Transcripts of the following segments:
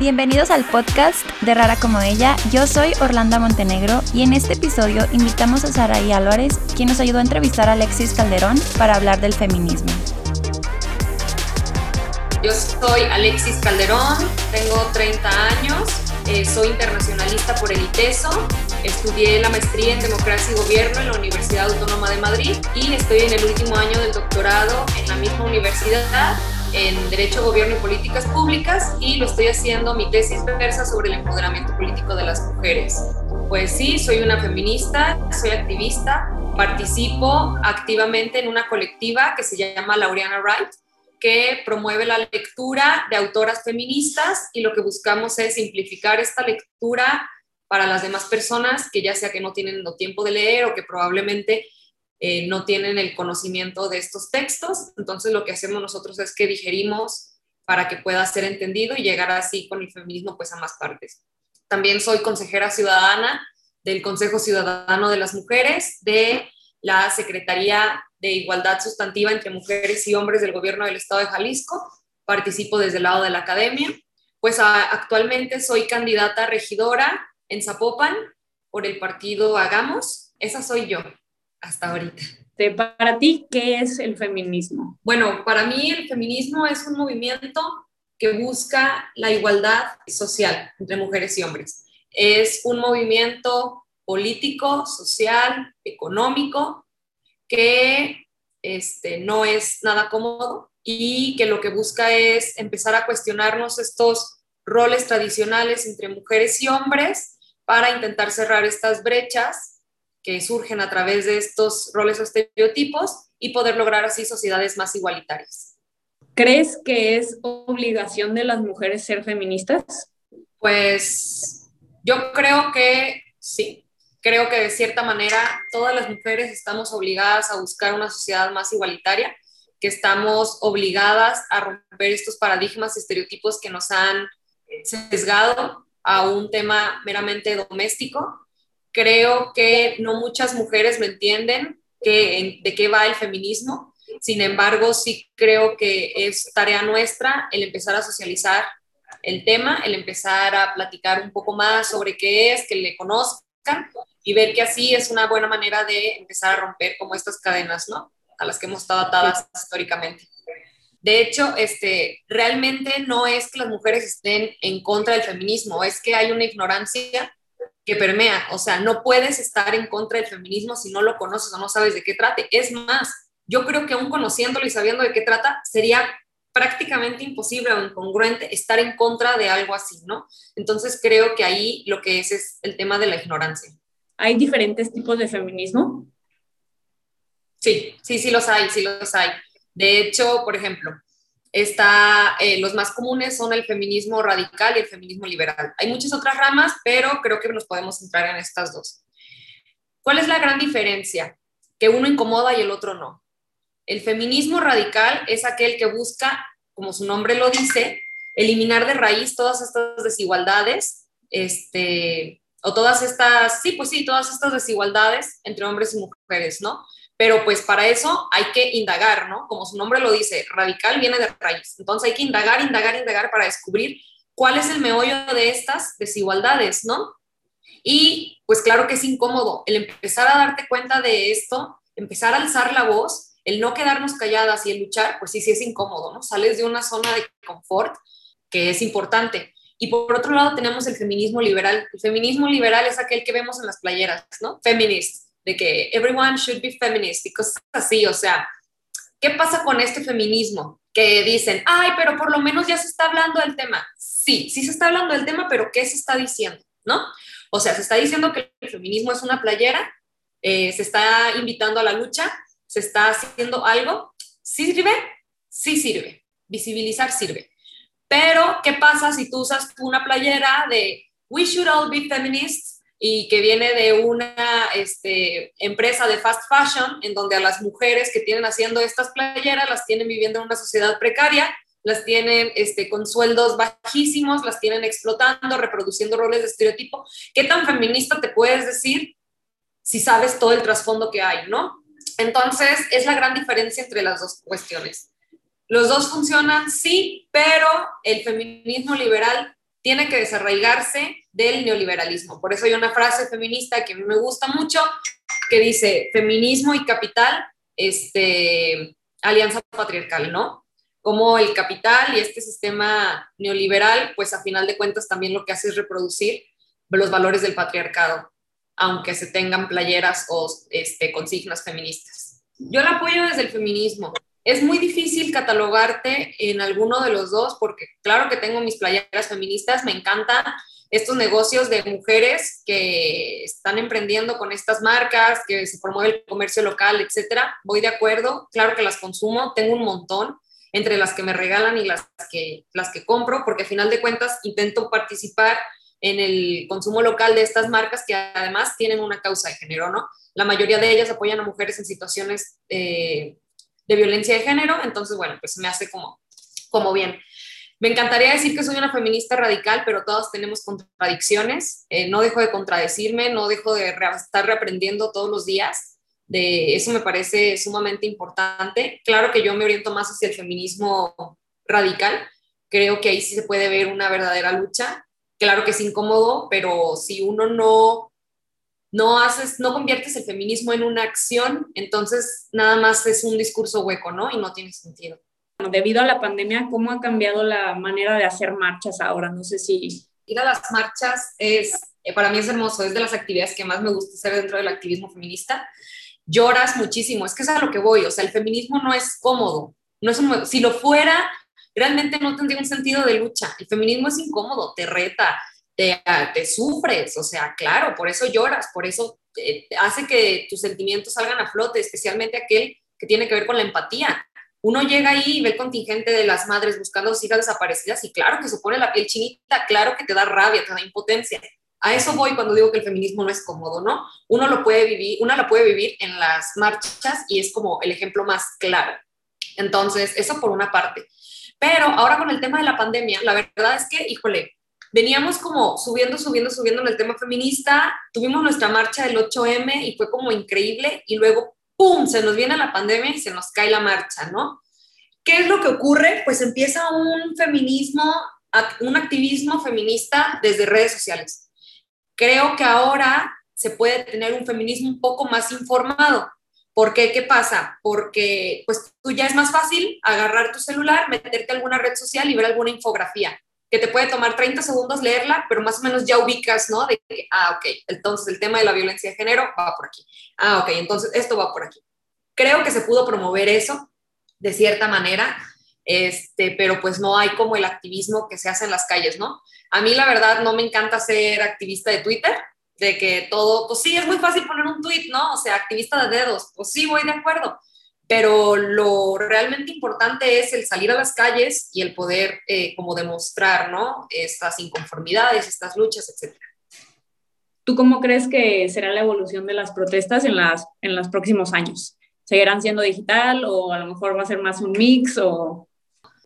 Bienvenidos al podcast de Rara como ella. Yo soy Orlando Montenegro y en este episodio invitamos a Saraí Álvarez, quien nos ayudó a entrevistar a Alexis Calderón para hablar del feminismo. Yo soy Alexis Calderón, tengo 30 años, eh, soy internacionalista por el ITESO, estudié la maestría en Democracia y Gobierno en la Universidad Autónoma de Madrid y estoy en el último año del doctorado en la misma universidad en Derecho, Gobierno y Políticas Públicas y lo estoy haciendo mi tesis versa sobre el empoderamiento político de las mujeres. Pues sí, soy una feminista, soy activista, participo activamente en una colectiva que se llama Laureana Wright, que promueve la lectura de autoras feministas y lo que buscamos es simplificar esta lectura para las demás personas que ya sea que no tienen tiempo de leer o que probablemente eh, no tienen el conocimiento de estos textos. Entonces lo que hacemos nosotros es que digerimos para que pueda ser entendido y llegar así con el feminismo pues a más partes. También soy consejera ciudadana del Consejo Ciudadano de las Mujeres, de la Secretaría de Igualdad Sustantiva entre Mujeres y Hombres del Gobierno del Estado de Jalisco. Participo desde el lado de la academia. Pues actualmente soy candidata regidora en Zapopan por el partido Hagamos. Esa soy yo hasta ahorita. Para ti, ¿qué es el feminismo? Bueno, para mí el feminismo es un movimiento que busca la igualdad social entre mujeres y hombres. Es un movimiento político, social, económico, que este, no es nada cómodo y que lo que busca es empezar a cuestionarnos estos roles tradicionales entre mujeres y hombres para intentar cerrar estas brechas que surgen a través de estos roles o estereotipos y poder lograr así sociedades más igualitarias. ¿Crees que es obligación de las mujeres ser feministas? Pues yo creo que sí. Creo que de cierta manera todas las mujeres estamos obligadas a buscar una sociedad más igualitaria, que estamos obligadas a romper estos paradigmas y estereotipos que nos han sesgado a un tema meramente doméstico Creo que no muchas mujeres me entienden que, de qué va el feminismo. Sin embargo, sí creo que es tarea nuestra el empezar a socializar el tema, el empezar a platicar un poco más sobre qué es, que le conozcan y ver que así es una buena manera de empezar a romper como estas cadenas, ¿no? A las que hemos estado atadas históricamente. De hecho, este, realmente no es que las mujeres estén en contra del feminismo, es que hay una ignorancia que permea. O sea, no puedes estar en contra del feminismo si no lo conoces o no sabes de qué trate. Es más, yo creo que aún conociéndolo y sabiendo de qué trata, sería prácticamente imposible o incongruente estar en contra de algo así, ¿no? Entonces creo que ahí lo que es es el tema de la ignorancia. ¿Hay diferentes tipos de feminismo? Sí, sí, sí los hay, sí los hay. De hecho, por ejemplo, Está, eh, los más comunes son el feminismo radical y el feminismo liberal. Hay muchas otras ramas, pero creo que nos podemos centrar en estas dos. ¿Cuál es la gran diferencia? Que uno incomoda y el otro no. El feminismo radical es aquel que busca, como su nombre lo dice, eliminar de raíz todas estas desigualdades, este, o todas estas, sí, pues sí, todas estas desigualdades entre hombres y mujeres, ¿no? Pero pues para eso hay que indagar, ¿no? Como su nombre lo dice, radical viene de raíz. Entonces hay que indagar, indagar, indagar para descubrir cuál es el meollo de estas desigualdades, ¿no? Y pues claro que es incómodo el empezar a darte cuenta de esto, empezar a alzar la voz, el no quedarnos calladas y el luchar, pues sí, sí es incómodo, ¿no? Sales de una zona de confort que es importante. Y por otro lado tenemos el feminismo liberal. El feminismo liberal es aquel que vemos en las playeras, ¿no? Feminist de que everyone should be feminist y cosas así, o sea, ¿qué pasa con este feminismo? Que dicen, ay, pero por lo menos ya se está hablando del tema. Sí, sí se está hablando del tema, pero ¿qué se está diciendo? ¿No? O sea, se está diciendo que el feminismo es una playera, eh, se está invitando a la lucha, se está haciendo algo. ¿Sí sirve? Sí sirve. Visibilizar sirve. Pero, ¿qué pasa si tú usas una playera de We should all be feminists y que viene de una este, empresa de fast fashion en donde a las mujeres que tienen haciendo estas playeras las tienen viviendo en una sociedad precaria, las tienen este, con sueldos bajísimos, las tienen explotando, reproduciendo roles de estereotipo. ¿Qué tan feminista te puedes decir si sabes todo el trasfondo que hay, no? Entonces, es la gran diferencia entre las dos cuestiones. Los dos funcionan, sí, pero el feminismo liberal tiene que desarraigarse del neoliberalismo. Por eso hay una frase feminista que me gusta mucho que dice feminismo y capital, este, alianza patriarcal, ¿no? Como el capital y este sistema neoliberal, pues a final de cuentas también lo que hace es reproducir los valores del patriarcado, aunque se tengan playeras o este, consignas feministas. Yo la apoyo desde el feminismo. Es muy difícil catalogarte en alguno de los dos porque claro que tengo mis playeras feministas, me encantan estos negocios de mujeres que están emprendiendo con estas marcas, que se promueve el comercio local, etcétera. Voy de acuerdo, claro que las consumo, tengo un montón entre las que me regalan y las que, las que compro, porque al final de cuentas intento participar en el consumo local de estas marcas que además tienen una causa de género, ¿no? La mayoría de ellas apoyan a mujeres en situaciones eh, de violencia de género, entonces, bueno, pues me hace como, como bien. Me encantaría decir que soy una feminista radical, pero todos tenemos contradicciones. Eh, no dejo de contradecirme, no dejo de estar reaprendiendo todos los días. De eso me parece sumamente importante. Claro que yo me oriento más hacia el feminismo radical. Creo que ahí sí se puede ver una verdadera lucha. Claro que es incómodo, pero si uno no no haces, no conviertes el feminismo en una acción, entonces nada más es un discurso hueco, ¿no? Y no tiene sentido debido a la pandemia, ¿cómo ha cambiado la manera de hacer marchas ahora? No sé si... Ir a las marchas es, eh, para mí es hermoso, es de las actividades que más me gusta hacer dentro del activismo feminista. Lloras muchísimo, es que es a lo que voy, o sea, el feminismo no es cómodo, no es un, si lo fuera, realmente no tendría un sentido de lucha. El feminismo es incómodo, te reta, te, te sufres, o sea, claro, por eso lloras, por eso eh, hace que tus sentimientos salgan a flote, especialmente aquel que tiene que ver con la empatía uno llega ahí y ve el contingente de las madres buscando a sus hijas desaparecidas y claro que se pone la piel chinita, claro que te da rabia, te da impotencia. A eso voy cuando digo que el feminismo no es cómodo, ¿no? Uno lo puede vivir, una la puede vivir en las marchas y es como el ejemplo más claro. Entonces, eso por una parte. Pero ahora con el tema de la pandemia, la verdad es que, híjole, veníamos como subiendo, subiendo, subiendo en el tema feminista, tuvimos nuestra marcha del 8M y fue como increíble y luego ¡pum!, se nos viene la pandemia y se nos cae la marcha, ¿no? ¿Qué es lo que ocurre? Pues empieza un feminismo, un activismo feminista desde redes sociales. Creo que ahora se puede tener un feminismo un poco más informado. ¿Por qué? ¿Qué pasa? Porque pues tú ya es más fácil agarrar tu celular, meterte a alguna red social y ver alguna infografía que te puede tomar 30 segundos leerla, pero más o menos ya ubicas, ¿no? De que, ah, ok, entonces el tema de la violencia de género va por aquí. Ah, ok, entonces esto va por aquí. Creo que se pudo promover eso de cierta manera, este, pero pues no hay como el activismo que se hace en las calles, ¿no? A mí la verdad no me encanta ser activista de Twitter, de que todo, pues sí, es muy fácil poner un tweet, ¿no? O sea, activista de dedos, pues sí, voy de acuerdo, pero lo realmente importante es el salir a las calles y el poder eh, como demostrar, ¿no? Estas inconformidades, estas luchas, etc. ¿Tú cómo crees que será la evolución de las protestas en, las, en los próximos años? ¿Seguirán siendo digital o a lo mejor va a ser más un mix o...?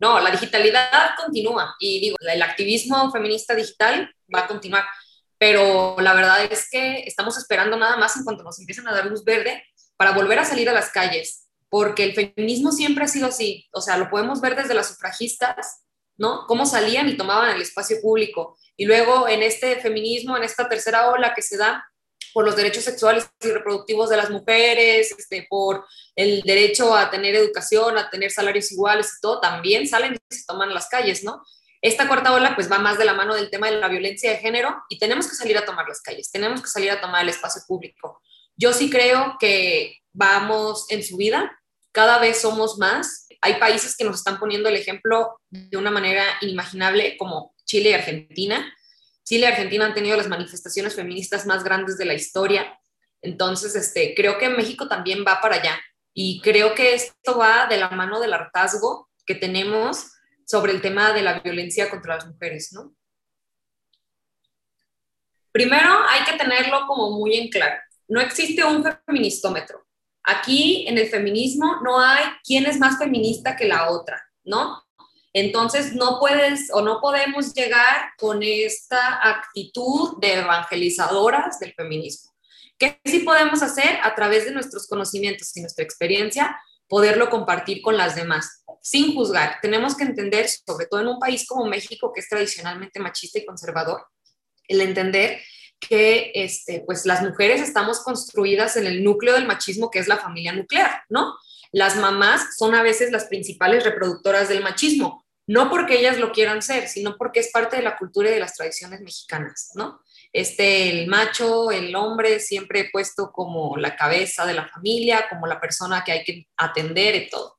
No, la digitalidad continúa y digo, el activismo feminista digital va a continuar, pero la verdad es que estamos esperando nada más en cuanto nos empiecen a dar luz verde para volver a salir a las calles, porque el feminismo siempre ha sido así, o sea, lo podemos ver desde las sufragistas, ¿no? Cómo salían y tomaban el espacio público. Y luego en este feminismo, en esta tercera ola que se da por los derechos sexuales y reproductivos de las mujeres, este, por el derecho a tener educación, a tener salarios iguales y todo, también salen y se toman las calles, ¿no? Esta cuarta ola pues va más de la mano del tema de la violencia de género y tenemos que salir a tomar las calles, tenemos que salir a tomar el espacio público. Yo sí creo que vamos en su vida, cada vez somos más. Hay países que nos están poniendo el ejemplo de una manera inimaginable, como Chile y Argentina. Chile y Argentina han tenido las manifestaciones feministas más grandes de la historia. Entonces, este, creo que México también va para allá. Y creo que esto va de la mano del hartazgo que tenemos sobre el tema de la violencia contra las mujeres, ¿no? Primero, hay que tenerlo como muy en claro. No existe un feministómetro. Aquí en el feminismo no hay quién es más feminista que la otra, ¿no? Entonces no puedes o no podemos llegar con esta actitud de evangelizadoras del feminismo. ¿Qué sí podemos hacer a través de nuestros conocimientos y nuestra experiencia? Poderlo compartir con las demás. sin juzgar. Tenemos que entender, sobre todo en un país como México, que es tradicionalmente machista y conservador, el entender que este, pues las mujeres estamos construidas en el núcleo del machismo, que es la familia nuclear, ¿no? Las mamás son a veces las principales reproductoras del machismo, no porque ellas lo quieran ser, sino porque es parte de la cultura y de las tradiciones mexicanas, ¿no? Este, el macho, el hombre, siempre puesto como la cabeza de la familia, como la persona que hay que atender y todo.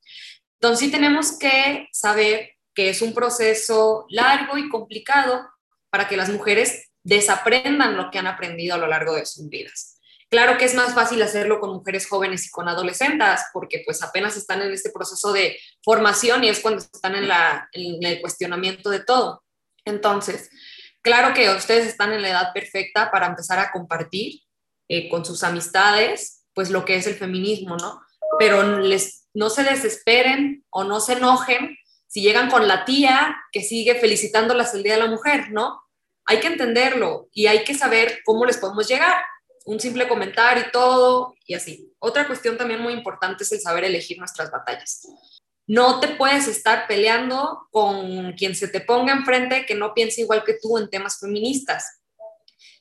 Entonces sí tenemos que saber que es un proceso largo y complicado para que las mujeres desaprendan lo que han aprendido a lo largo de sus vidas. Claro que es más fácil hacerlo con mujeres jóvenes y con adolescentes, porque pues apenas están en este proceso de formación y es cuando están en, el cuestionamiento de todo. Entonces, claro que ustedes están en la edad perfecta para empezar a compartir eh, con sus amistades, pues lo que es el feminismo, ¿no? Pero les, no se desesperen o no se enojen si llegan con la tía que sigue felicitándolas el Día de la Mujer, ¿no? Hay que entenderlo y hay que saber cómo les podemos llegar un simple comentario y todo, y así. Otra cuestión también muy importante es el saber elegir nuestras batallas. No te puedes estar peleando con quien se te ponga enfrente que no piense igual que tú en temas feministas.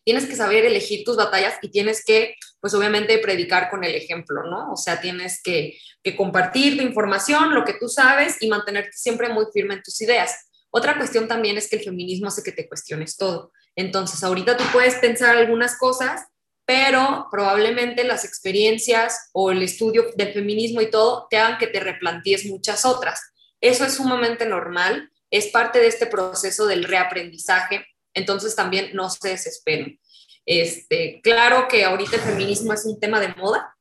Tienes que saber elegir tus batallas y tienes que, pues obviamente, predicar con el ejemplo, ¿no? O sea, tienes que, que compartir tu información, lo que tú sabes y mantenerte siempre muy firme en tus ideas. Otra cuestión también es que el feminismo hace que te cuestiones todo. Entonces, ahorita tú puedes pensar algunas cosas pero probablemente las experiencias o el estudio del feminismo y todo te hagan que te replantees muchas otras. Eso es sumamente normal, es parte de este proceso del reaprendizaje, entonces también no se desesperen. Este, claro que ahorita el feminismo es un tema de moda,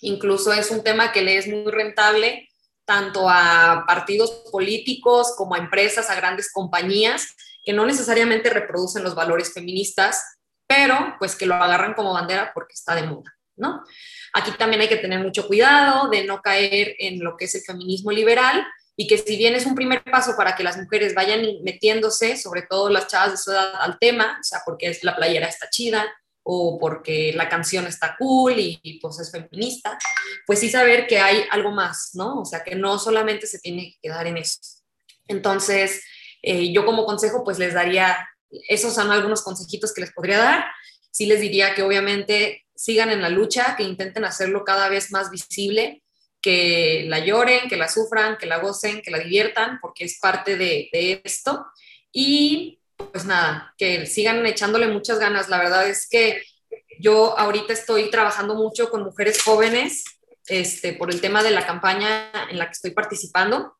incluso es un tema que le es muy rentable tanto a partidos políticos como a empresas, a grandes compañías, que no necesariamente reproducen los valores feministas, pero pues que lo agarran como bandera porque está de moda, ¿no? Aquí también hay que tener mucho cuidado de no caer en lo que es el feminismo liberal y que si bien es un primer paso para que las mujeres vayan metiéndose, sobre todo las chavas de su edad, al tema, o sea, porque la playera está chida o porque la canción está cool y, pues es feminista, pues sí saber que hay algo más, ¿no? O sea, que no solamente se tiene que quedar en eso. Entonces, eh, yo como consejo, pues les daría esos son algunos consejitos que les podría dar. Sí les diría que obviamente sigan en la lucha, que intenten hacerlo cada vez más visible, que la lloren, que la sufran, que la gocen, que la diviertan, porque es parte de, esto. Y pues nada, que sigan echándole muchas ganas. La verdad es que yo ahorita estoy trabajando mucho con mujeres jóvenes este, por el tema de la campaña en la que estoy participando.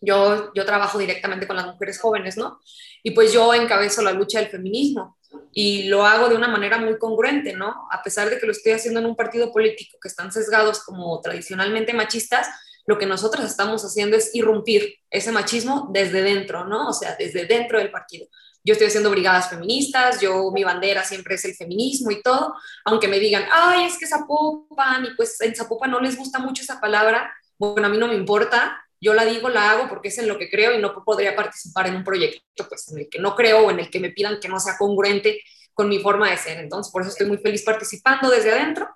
Yo, yo trabajo directamente con las mujeres jóvenes, ¿no? Y pues yo encabezo la lucha del feminismo y lo hago de una manera muy congruente, ¿no? A pesar de que lo estoy haciendo en un partido político que están sesgados como tradicionalmente machistas, lo que nosotros estamos haciendo es irrumpir ese machismo desde dentro, ¿no? O sea, desde dentro del partido. Yo estoy haciendo brigadas feministas, yo mi bandera siempre es el feminismo y todo, aunque me digan, ay, es que Zapopan, y pues en Zapopan no les gusta mucho esa palabra, bueno, a mí no me importa, yo la digo, la hago porque es en lo que creo y no podría participar en un proyecto pues, en el que no creo o en el que me pidan que no sea congruente con mi forma de ser. Entonces, por eso estoy muy feliz participando desde adentro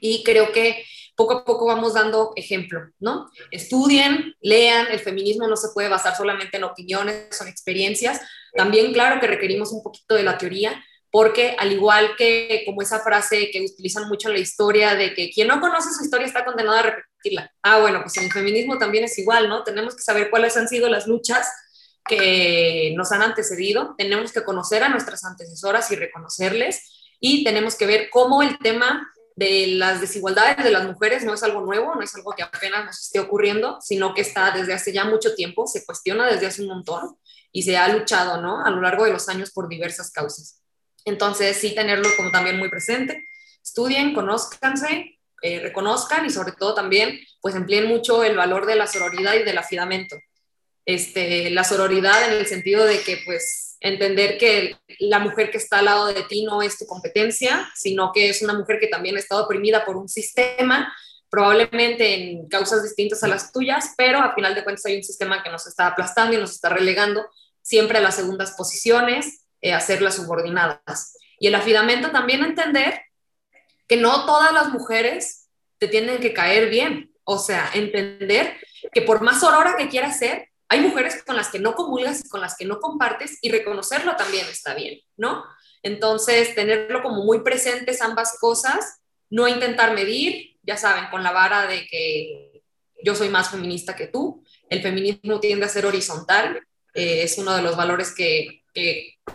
y creo que poco a poco vamos dando ejemplo, ¿no? Estudien, lean, el feminismo no se puede basar solamente en opiniones en experiencias, también claro que requerimos un poquito de la teoría, porque al igual que como esa frase que utilizan mucho en la historia de que quien no conoce su historia está condenado a repetirla. Ah, bueno, pues en el feminismo también es igual, ¿no? Tenemos que saber cuáles han sido las luchas que nos han antecedido, tenemos que conocer a nuestras antecesoras y reconocerles y tenemos que ver cómo el tema de las desigualdades de las mujeres no es algo nuevo, no es algo que apenas nos esté ocurriendo, sino que está desde hace ya mucho tiempo, se cuestiona desde hace un montón y se ha luchado, ¿no? A lo largo de los años por diversas causas. Entonces, sí tenerlo como también muy presente. Estudien, conózcanse, eh, reconozcan y sobre todo también, pues empleen mucho el valor de la sororidad y del afidamento. Este, la sororidad en el sentido de que, pues, entender que la mujer que está al lado de ti no es tu competencia, sino que es una mujer que también estado oprimida por un sistema, probablemente en causas distintas a las tuyas, pero a final de cuentas hay un sistema que nos está aplastando y nos está relegando siempre a las segundas posiciones eh, hacerlas subordinadas. Y el afidamento también entender que no todas las mujeres te tienen que caer bien O sea, entender que por más aurora que quieras ser, hay mujeres con las que no comulgas y con las que no compartes y reconocerlo también está bien, ¿no? Entonces, tenerlo como muy presentes ambas cosas, no intentar medir, ya saben, con la vara de que yo soy más feminista que tú. El feminismo tiende a ser horizontal, eh, es uno de los valores que,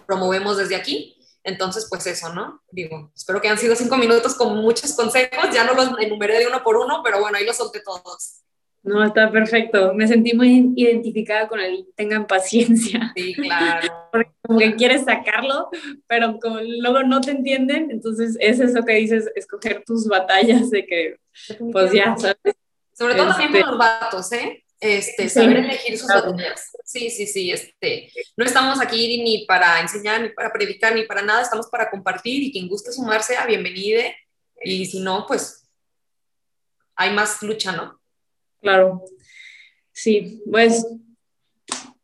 promovemos desde aquí. Entonces, pues eso, ¿no? Digo, espero que han sido cinco minutos con muchos consejos, ya no los enumeré de uno por uno, pero bueno, ahí los solté todos. No, está perfecto. Me sentí muy identificada con el tengan paciencia. Sí, claro. Porque como que quieres sacarlo, pero como luego no te entienden, entonces es eso que dices, escoger tus batallas de que, pues ya, ¿sabes? Sobre todo también con este los vatos, ¿eh? Este, saber elegir sus batallas. Sí, sí, sí, este, no estamos aquí ni para enseñar, ni para predicar, ni para nada, estamos para compartir y quien guste sumarse, a bienvenida. Y si no, pues hay más lucha, ¿no? Claro. Sí, pues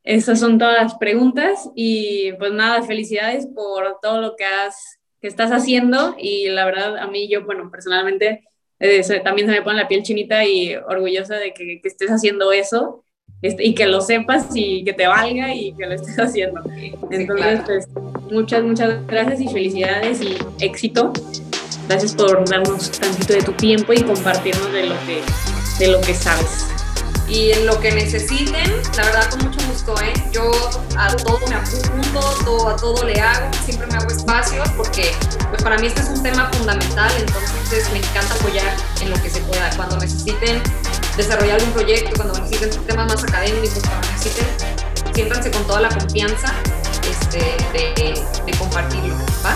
esas son todas las preguntas y pues nada, felicidades por todo lo que has que estás haciendo y la verdad a mí yo, bueno, personalmente eh, también se me pone la piel chinita y orgullosa de que, estés haciendo eso este, y que lo sepas y que te valga y que lo estés haciendo. Entonces, pues muchas, muchas gracias y felicidades y éxito. Gracias por darnos tantito de tu tiempo y compartirnos de lo que de lo que sabes. Y en lo que necesiten, la verdad con mucho gusto, ¿eh? Yo a todo me apunto, todo, a todo le hago, siempre me hago espacio porque pues para mí este es un tema fundamental, entonces me encanta apoyar en lo que se pueda. Cuando necesiten desarrollar un proyecto, cuando necesiten temas más académicos, cuando necesiten, siéntanse con toda la confianza este, de, de compartirlo, ¿va?